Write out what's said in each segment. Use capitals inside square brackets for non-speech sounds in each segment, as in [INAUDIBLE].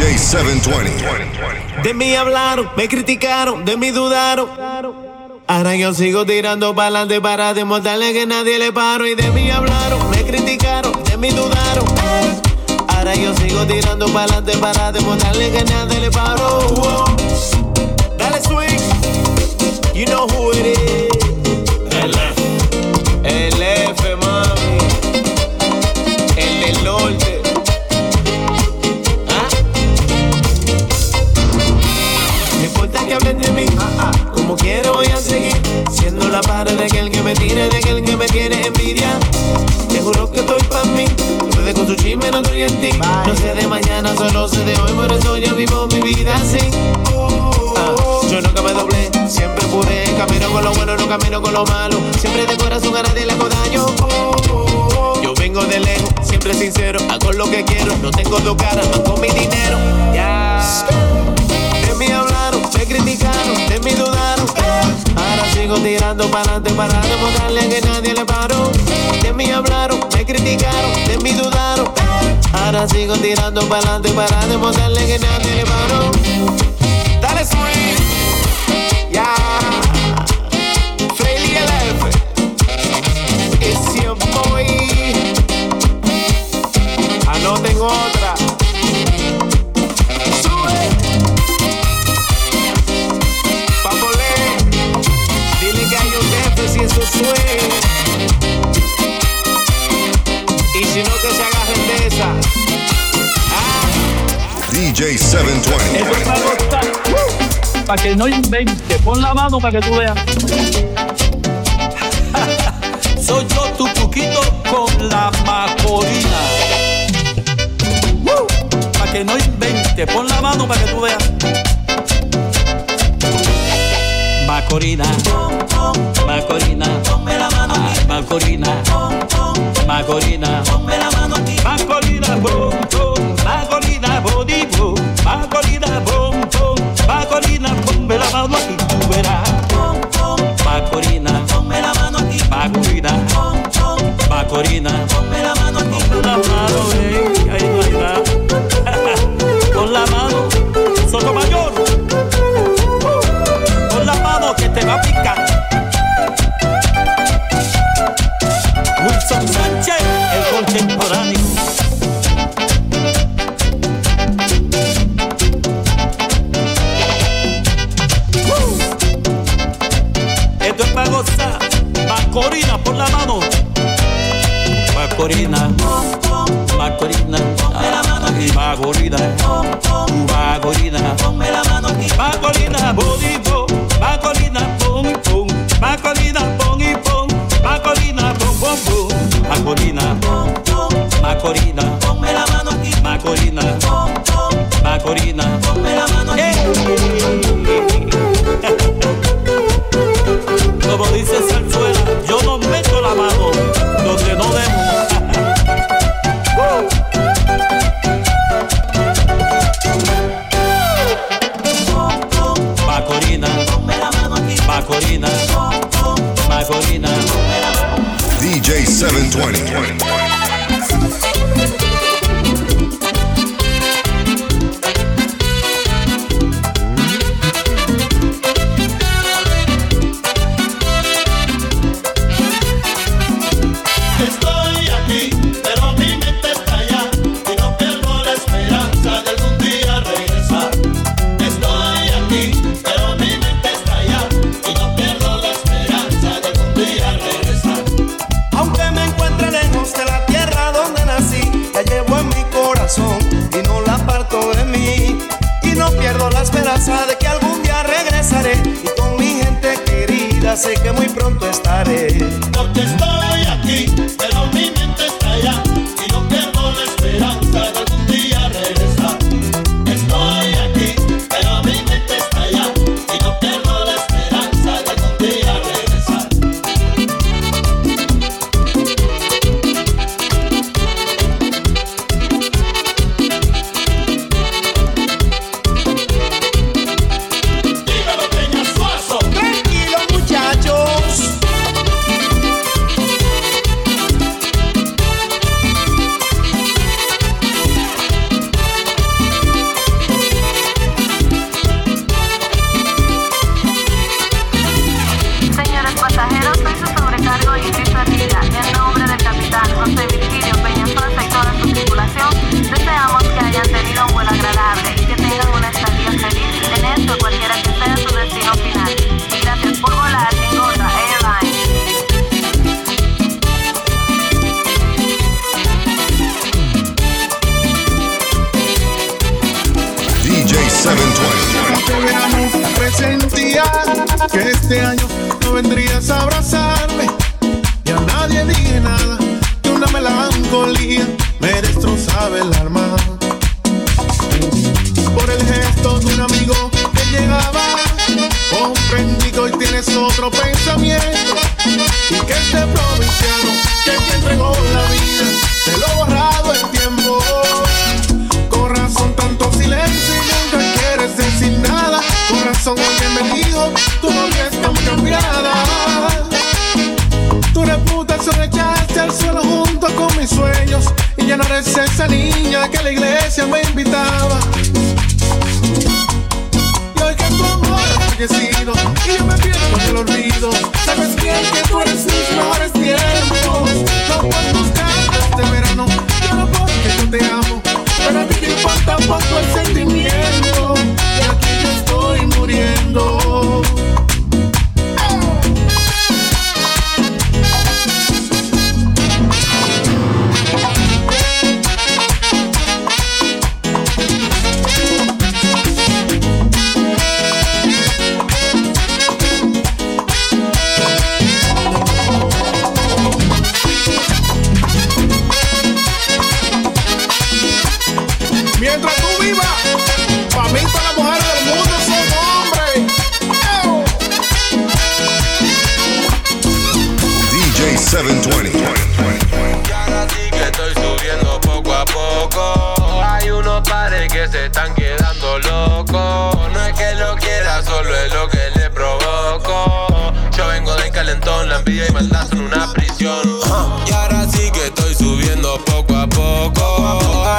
DJ 720. De mí hablaron, me criticaron, de mí dudaron. Ahora yo sigo tirando para adelante para demostrarle que nadie le paro. Y de mí hablaron, me criticaron, de mí dudaron. Ahora yo sigo tirando para adelante para demostrarle que nadie le paro. Dale swing, you know who it is. El F, el De aquel que me tire, de aquel que me tiene envidia. Te juro que estoy pa' mí, puede con tu chisme, no estoy en ti. No sé de mañana, solo sé de hoy, por eso yo vivo mi vida así. Ah, Yo nunca me doblé, siempre pude. Camino con lo bueno, no camino con lo malo. Siempre de corazón a nadie le hago daño. Yo vengo de lejos, siempre sincero Hago lo que quiero, no tengo dos caras Más con mi dinero, sigo tirando para adelante para demostrarle que nadie le paró. De mí hablaron, me criticaron, de mí dudaron. Ahora sigo tirando para adelante para demostrarle que nadie le paró. Dale swing, DJ720. Para que no invente, pon la mano para que tú veas. [LAUGHS] Soy yo tu cuquito con la macorina. Para que no invente, pon la mano para que tú veas. Macorina, Macorina, ponme la mano. Macorina, Macorina, ponme la mano aquí. Macorina, Macorina, body, Macorina. Bom, bom. Macorina. Ponme la mano aquí. Tú verás. Macorina. Ponme la mano aquí. Macorina. Macorina. Ponme Macorina. Querida sé que muy esa niña que la iglesia me invitaba. Y hoy que tu amor ha fallecido y yo me pierdo en el olvido, sabes bien que tú eres solo es lo que le provoco. Yo vengo del calentón, la envidia y maldad son una prisión. Y ahora sí que estoy subiendo poco a poco.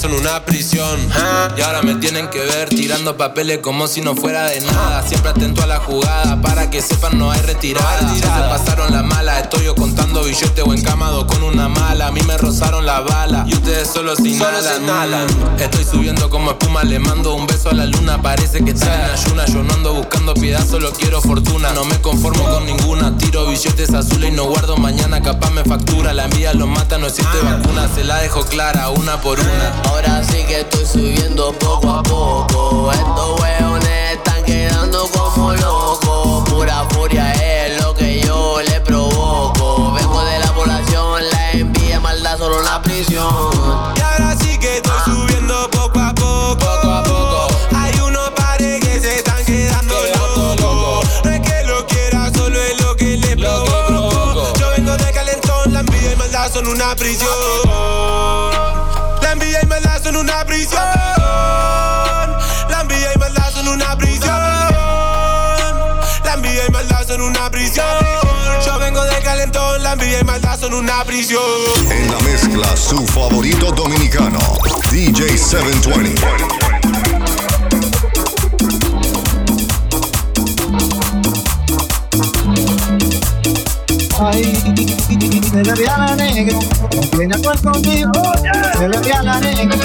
Maldad son una prisión. Y ahora me tienen que ver tirando papeles como si no fuera de nada. Siempre atento a la jugada para que sepan no hay retirada. Ya se pasaron la mala, estoy yo contando billetes o encamado con una mala. A mí me rozaron la bala y ustedes solo sin nada. Estoy subiendo como espuma, le mando un beso a la luna. Parece que está en ayuna. Yo no ando buscando piedad, solo quiero fortuna. No me conformo con ninguna. Tiro billetes azules y no guardo mañana. Capaz me factura. La envidia lo mata, no existe vacuna. Se la dejo clara, una por una. Ahora sí que estoy subiendo poco a poco. Estos weones están quedando como locos. Pura furia es lo que yo le provoco. Vengo de la población, la envidia, maldad, solo una prisión. Y ahora sí que estoy subiendo poco a poco. Poco a poco. Hay unos pares que se están quedando locos. No es que lo quiera, solo es lo que le provoco. Yo vengo de calentón, la envidia y maldad son una prisión. Prisión. La envidia y maldad son una prisión. La envidia y maldad son una prisión. Yo vengo de calentón, la envidia y maldad son una prisión. En la mezcla, su favorito dominicano, DJ 720. Ay, se le a la negra, tiene acuerdo conmigo. Se le a la negra,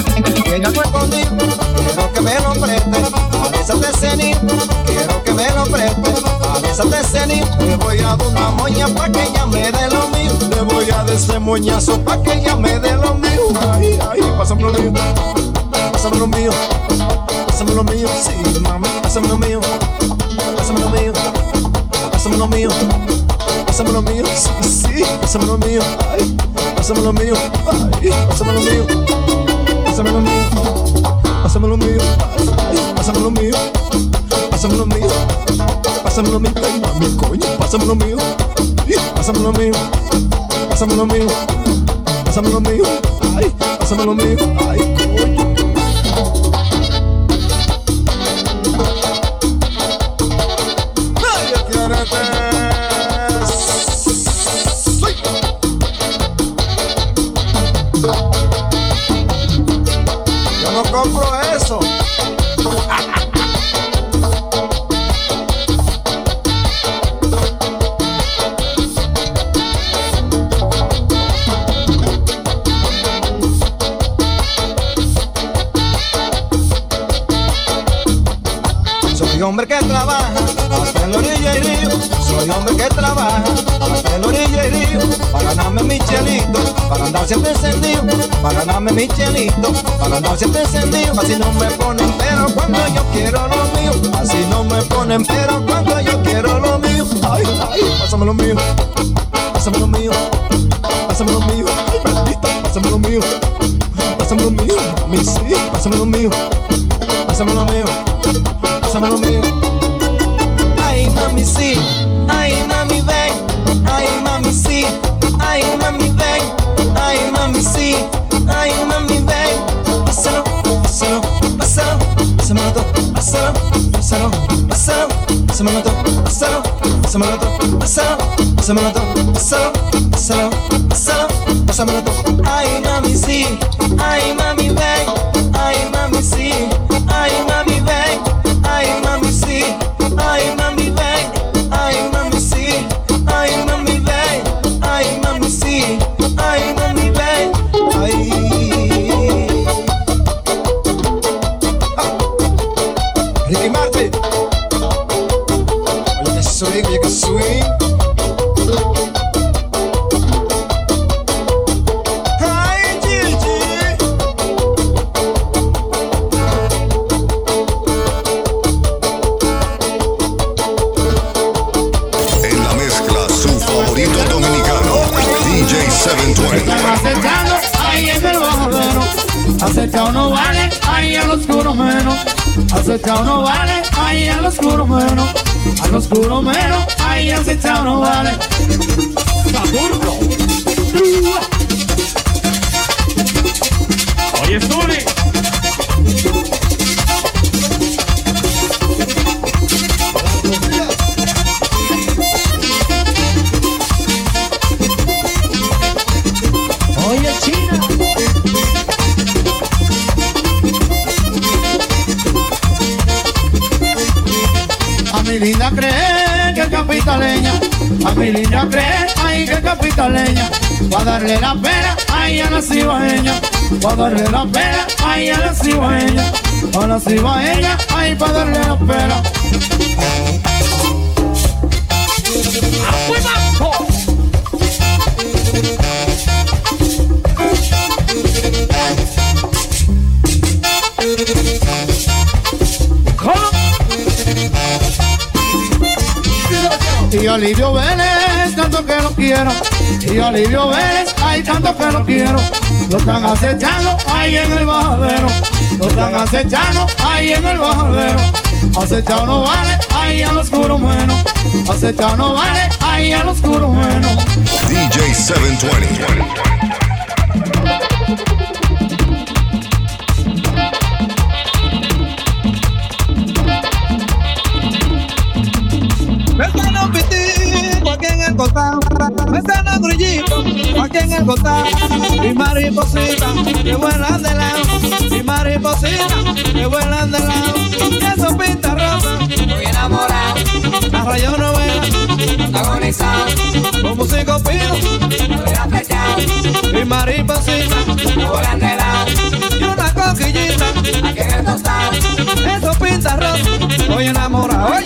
tiene acuerdo conmigo. Quiero que me lo preste, a esa de cenit. Quiero que me lo preste, a esa de cenit. Le voy a dar una moña pa' que ella me dé lo mío. Le voy a dar ese moñazo pa' que ella me dé lo mío. Ay, ay, pásame lo mío, pásame lo mío, pásame lo mío. Sí, mami, pásame lo mío, pásame lo mío, pásame lo mío. Pásame lo mío, sí, sí, pásame lo mío, ay, pásame lo mío, ay, pásame lo mío, pásame lo mío, pásame lo mío, ay, pásame lo mío, pásame lo mío, pásame lo mío, ay, mami, coño, pásame lo mío, pásame lo mío, pásame lo mío, pásame lo mío, ay, pásame lo mío, ay, hombre que trabaja hasta la orilla y río. Soy hombre que trabaja hasta el orilla del río, para ganarme mi chelito, para andar siempre encendido, para ganarme mi chelito, para andar siempre encendido. Así no me ponen pero cuando yo quiero lo mío, así no me ponen pero cuando yo quiero lo mío. Ay, ay, pásame lo mío, pásame lo mío, pásame lo mío, ay, maldita, pásame lo mío, pásame lo mío, mi sí, pásame lo mío, pásame lo mío, mío. Ay, mami, sí, ay, mami, ven, ay, mami, sí, ay, mami, ven, ay, mami, sí, ay, mami, ven, pásalo, pásalo, pásalo, pásamelo todo, pásalo, pásalo, pásalo, pásamelo todo, pásalo, pásamelo todo, pásalo, pásamelo todo, pásalo. Ay, mami, Acechado no vale, ahí al oscuro menos. Al oscuro menos, ahí acechado no vale. Oye, Zuli. Mi linda cree, ay que capitaleña, va a darle la pena, ay a la cibaeña, va a darle la pena, ay a la cibaeña, a la cibaeña, ay para darle la pena. Quiero. Y Olivio Vélez, ay, tanto que lo quiero. Lo están acechando ahí en el bajadero. Lo están acechando ahí en el bajadero. Acechado no vale, ahí al oscuro menos. Acechado no vale, ahí al oscuro menos. DJ 720. Aquí en el costado. Mi mariposita que vuelan de lado, mi mariposita que vuelan de lado. Eso pinta rosa, estoy enamorado. Las rayos novelas, protagonizado. Con músico pino, estoy. Mi mariposita que vuelan de lado. Y una coquillita aquí en el costado. Eso pinta rosa, estoy enamorado.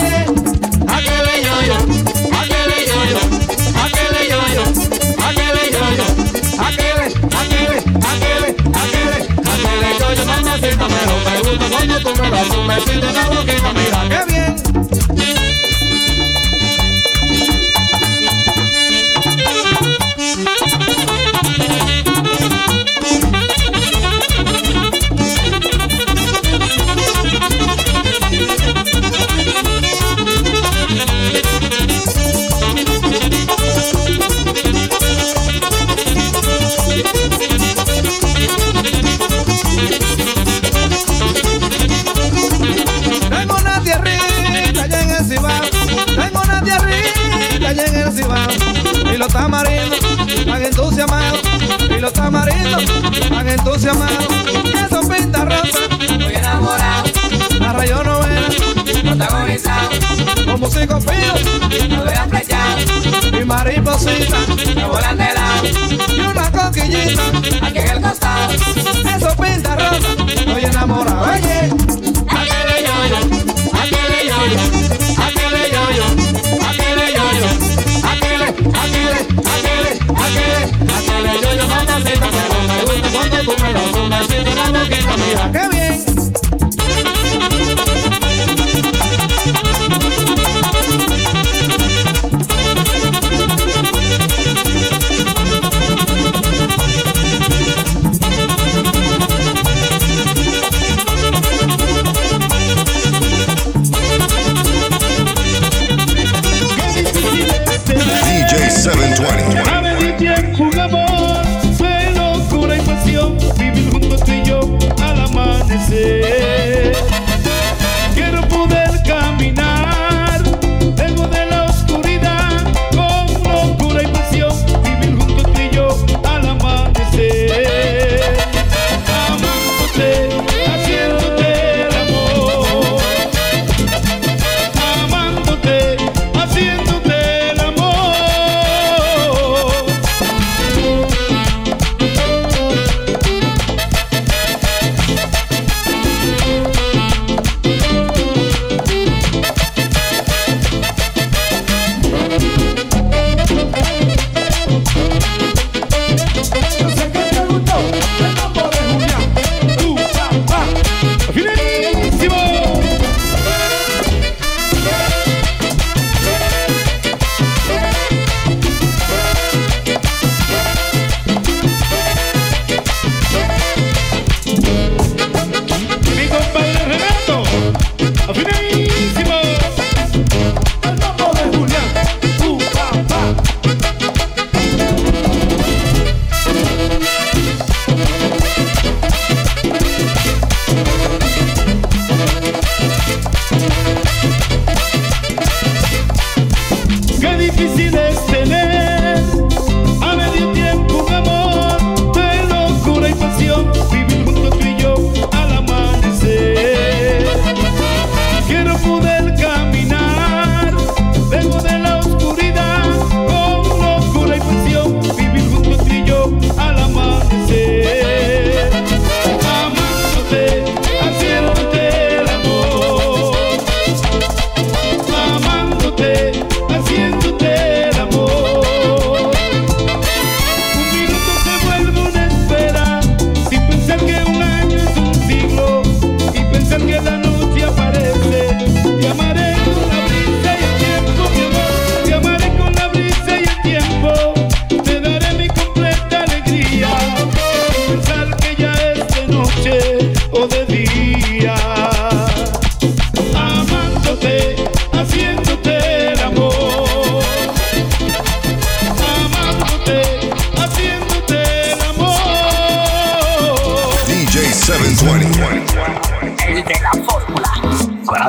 Cuando tú me la boquita, mira qué bien.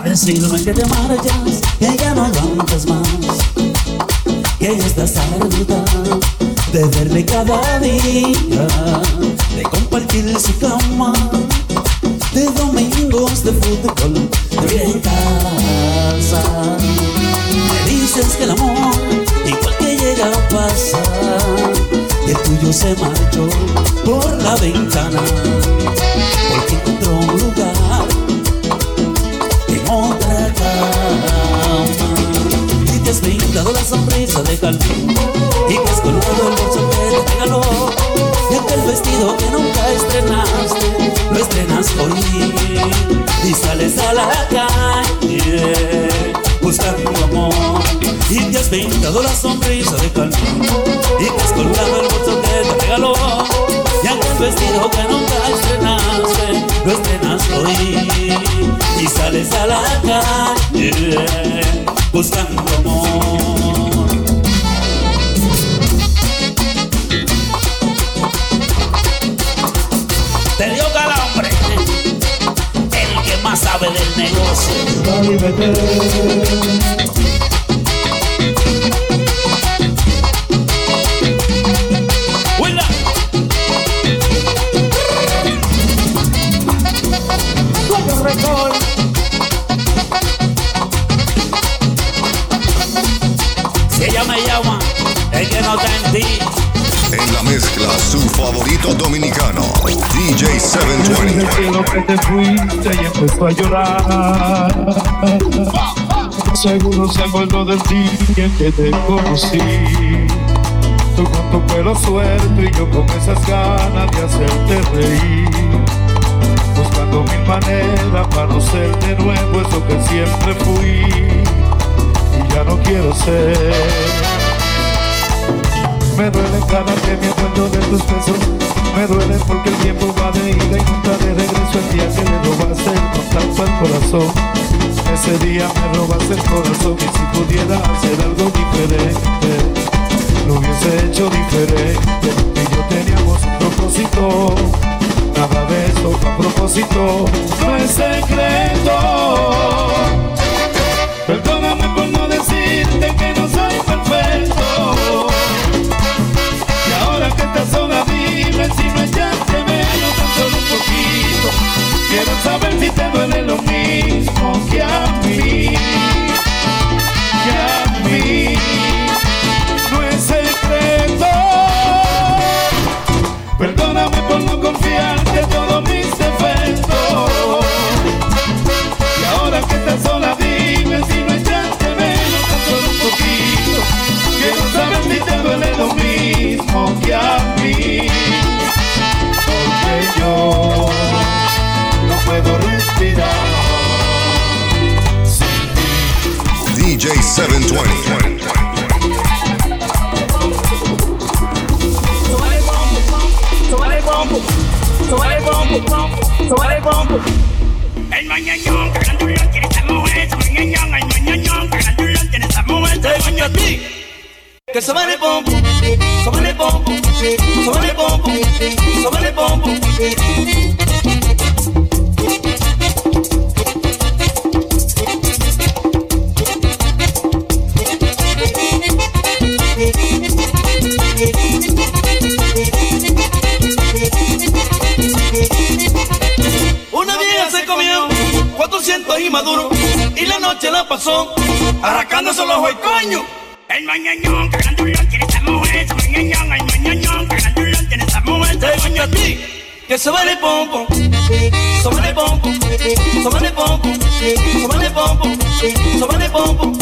Para decirme que te marchas, que ya no aguantas más, que ya estás harta de verme cada día, de compartir su cama, de domingos de fútbol, de bien en casa. Me dices que el amor, igual que llega a pasar, el tuyo se marchó por la ventana, porque la sonrisa de jardín y te has colgado el bolso que te regaló y aquel vestido que nunca estrenaste lo estrenas hoy y sales a la calle buscando amor. Y te has brindado la sonrisa de jardín y te has colgado el bolso que te regaló y aquel vestido que nunca estrenaste estrenas hoy y sales a la calle buscando amor. Te dio calambre, el que más sabe del negocio. Es que no está en ti. En la mezcla, su favorito dominicano, DJ 720. Recuerdo que te fuiste y empezó a llorar. Seguro se acordó del día en que te conocí. Tú con tu pelo suelto y yo con esas ganas de hacerte reír. buscando mil maneras para no ser de nuevo eso que siempre fui y ya no quiero ser. Me duele cada que me acuerdo de tus besos. Me duele porque el tiempo va de ida y nunca de regreso. El día que le robaste el contacto al corazón. Ese día me robaste el corazón y si pudiera hacer algo diferente, lo hubiese hecho diferente. Y yo teníamos a ti. Que se vale se vale se vale se vale. 400 inmaduros y la noche la pasó arrancándose los ojos, coño. El mañañón, cagandulón, tiene esa mujer, ese mañañón, el mañañón, cagandulón, tiene esa mujer, Te ese a ti que se vale pompo, se vale pompo, se vale pompo, se vale pompo, se vale pompo.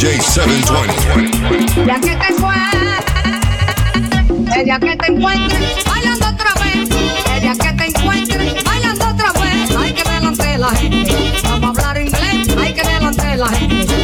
DJ 720. Ya que te fue, día que te encuentres bailando otra vez, día que te encuentres bailando otra vez, hay que delante la gente, vamos a hablar inglés, hay que delante la gente,